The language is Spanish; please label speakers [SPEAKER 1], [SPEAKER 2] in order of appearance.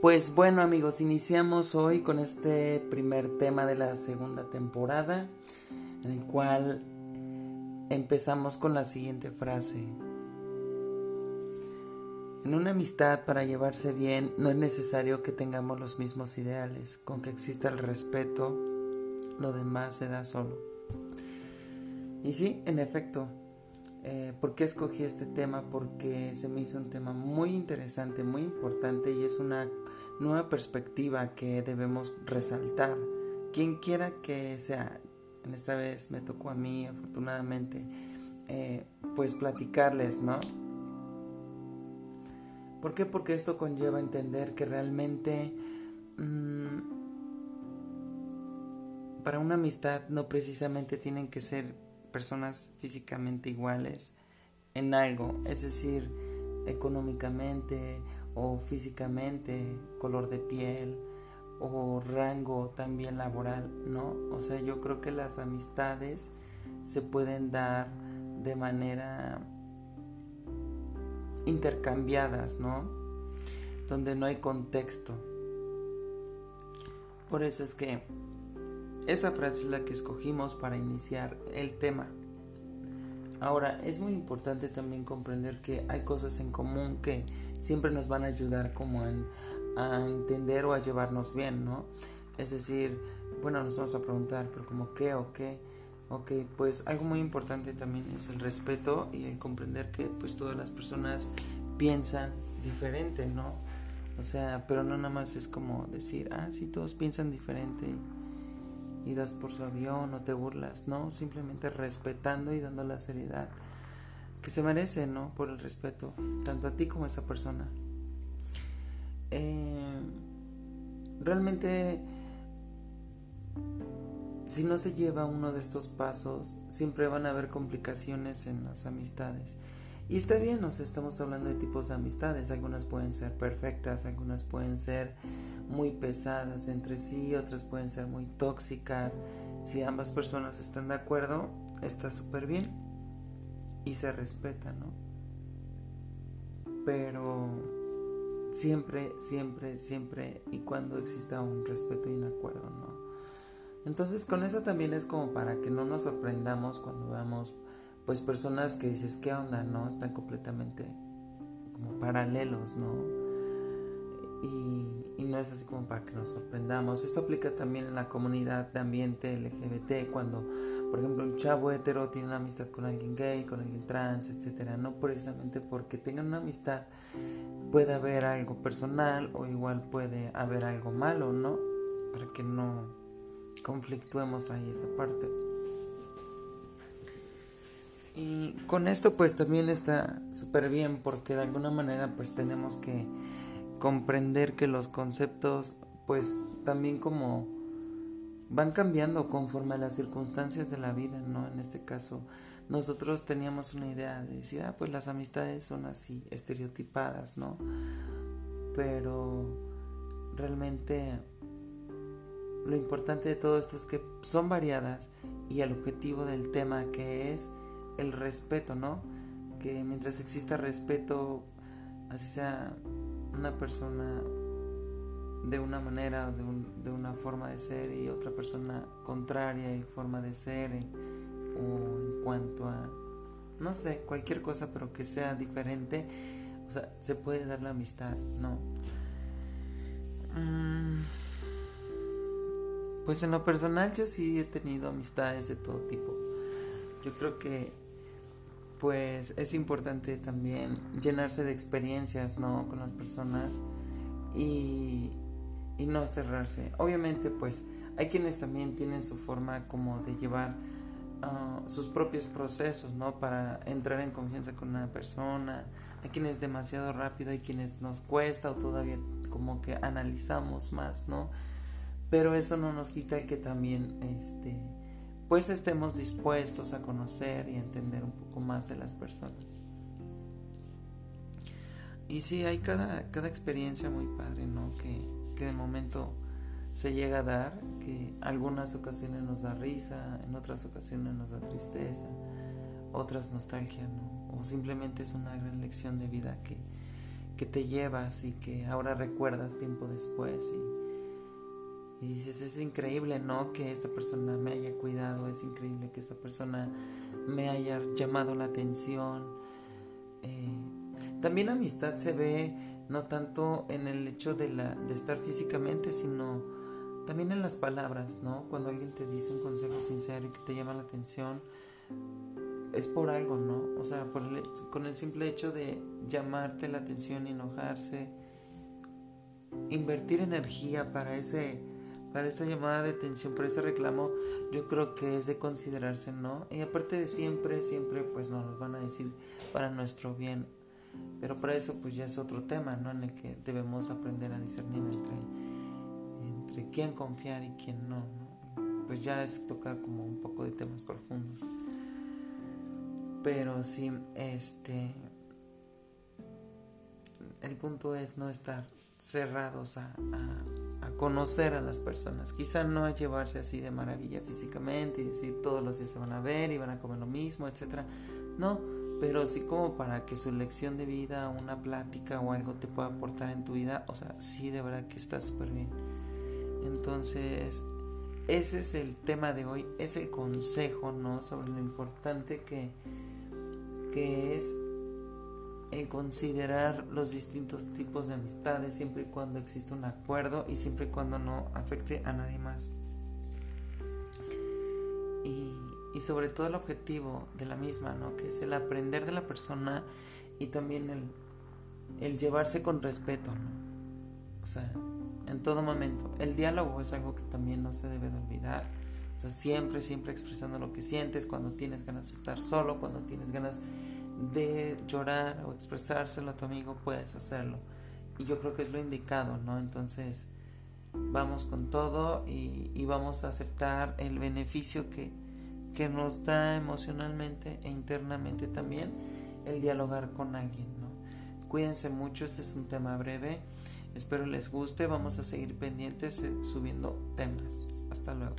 [SPEAKER 1] Pues bueno amigos, iniciamos hoy con este primer tema de la segunda temporada, en el cual empezamos con la siguiente frase. En una amistad para llevarse bien no es necesario que tengamos los mismos ideales, con que exista el respeto, lo demás se da solo. Y sí, en efecto, eh, ¿por qué escogí este tema? Porque se me hizo un tema muy interesante, muy importante y es una nueva perspectiva que debemos resaltar. Quien quiera que sea, en esta vez me tocó a mí, afortunadamente, eh, pues platicarles, ¿no? ¿Por qué? Porque esto conlleva entender que realmente mmm, para una amistad no precisamente tienen que ser personas físicamente iguales en algo, es decir, económicamente o físicamente, color de piel o rango también laboral, ¿no? O sea, yo creo que las amistades se pueden dar de manera intercambiadas, ¿no? Donde no hay contexto. Por eso es que esa frase es la que escogimos para iniciar el tema. Ahora, es muy importante también comprender que hay cosas en común que siempre nos van a ayudar como a entender o a llevarnos bien, ¿no? Es decir, bueno, nos vamos a preguntar, pero como qué o qué. Ok, pues algo muy importante también es el respeto y el comprender que pues todas las personas piensan diferente, ¿no? O sea, pero no nada más es como decir, ah, sí, todos piensan diferente y por su avión o te burlas, no, simplemente respetando y dando la seriedad que se merece, ¿no? Por el respeto, tanto a ti como a esa persona. Eh, realmente, si no se lleva uno de estos pasos, siempre van a haber complicaciones en las amistades. Y está bien, nos estamos hablando de tipos de amistades. Algunas pueden ser perfectas, algunas pueden ser muy pesadas entre sí, otras pueden ser muy tóxicas. Si ambas personas están de acuerdo, está súper bien y se respeta, ¿no? Pero siempre, siempre, siempre y cuando exista un respeto y un acuerdo, ¿no? Entonces con eso también es como para que no nos sorprendamos cuando veamos pues personas que dices, ¿qué onda? ¿No? Están completamente como paralelos, ¿no? Y, no es así como para que nos sorprendamos. Esto aplica también en la comunidad de ambiente LGBT, cuando, por ejemplo, un chavo hetero tiene una amistad con alguien gay, con alguien trans, etcétera. No precisamente porque tengan una amistad puede haber algo personal o igual puede haber algo malo, ¿no? Para que no conflictuemos ahí esa parte. Y con esto pues también está súper bien porque de alguna manera pues tenemos que comprender que los conceptos pues también como van cambiando conforme a las circunstancias de la vida, ¿no? En este caso nosotros teníamos una idea de decir, ah, pues las amistades son así, estereotipadas, ¿no? Pero realmente lo importante de todo esto es que son variadas y el objetivo del tema que es el respeto, ¿no? Que mientras exista respeto, así sea una persona de una manera, de, de una forma de ser y otra persona contraria y forma de ser, eh, o en cuanto a, no sé, cualquier cosa, pero que sea diferente, o sea, se puede dar la amistad, ¿no? Mm, pues en lo personal yo sí he tenido amistades de todo tipo. Yo creo que pues es importante también llenarse de experiencias, ¿no? Con las personas y, y no cerrarse. Obviamente, pues hay quienes también tienen su forma como de llevar uh, sus propios procesos, ¿no? Para entrar en confianza con una persona. Hay quienes demasiado rápido, hay quienes nos cuesta o todavía como que analizamos más, ¿no? Pero eso no nos quita el que también, este, pues estemos dispuestos a conocer y entender un poco más de las personas. Y sí, hay cada, cada experiencia muy padre, ¿no? Que, que de momento se llega a dar, que algunas ocasiones nos da risa, en otras ocasiones nos da tristeza, otras nostalgia, ¿no? O simplemente es una gran lección de vida que, que te llevas y que ahora recuerdas tiempo después y, dices, es increíble, ¿no? Que esta persona me haya cuidado, es increíble que esta persona me haya llamado la atención. Eh, también la amistad se ve no tanto en el hecho de, la, de estar físicamente, sino también en las palabras, ¿no? Cuando alguien te dice un consejo sincero y que te llama la atención, es por algo, ¿no? O sea, por con el simple hecho de llamarte la atención enojarse, invertir energía para ese para esa llamada de atención, para ese reclamo, yo creo que es de considerarse, ¿no? Y aparte de siempre, siempre pues nos van a decir para nuestro bien. Pero para eso pues ya es otro tema, ¿no? En el que debemos aprender a discernir entre, entre quién confiar y quién no, ¿no? Pues ya es tocar como un poco de temas profundos. Pero sí, este. El punto es no estar cerrados a, conocer a las personas. Quizá no a llevarse así de maravilla físicamente y decir todos los días se van a ver y van a comer lo mismo, etc. No, pero sí como para que su lección de vida, una plática o algo te pueda aportar en tu vida. O sea, sí, de verdad que está súper bien. Entonces, ese es el tema de hoy, es el consejo, ¿no? Sobre lo importante que que es el considerar los distintos tipos de amistades siempre y cuando existe un acuerdo y siempre y cuando no afecte a nadie más. Y, y sobre todo el objetivo de la misma, ¿no? Que es el aprender de la persona y también el, el llevarse con respeto, ¿no? O sea, en todo momento. El diálogo es algo que también no se debe de olvidar o sea, siempre, siempre expresando lo que sientes, cuando tienes ganas de estar solo, cuando tienes ganas de llorar o expresárselo a tu amigo, puedes hacerlo. Y yo creo que es lo indicado, ¿no? Entonces, vamos con todo y, vamos a aceptar el beneficio que, que nos da emocionalmente e internamente también el dialogar con alguien, ¿no? Cuídense mucho, este es un tema breve. Espero les guste, vamos a seguir pendientes eh, subiendo temas. Hasta luego.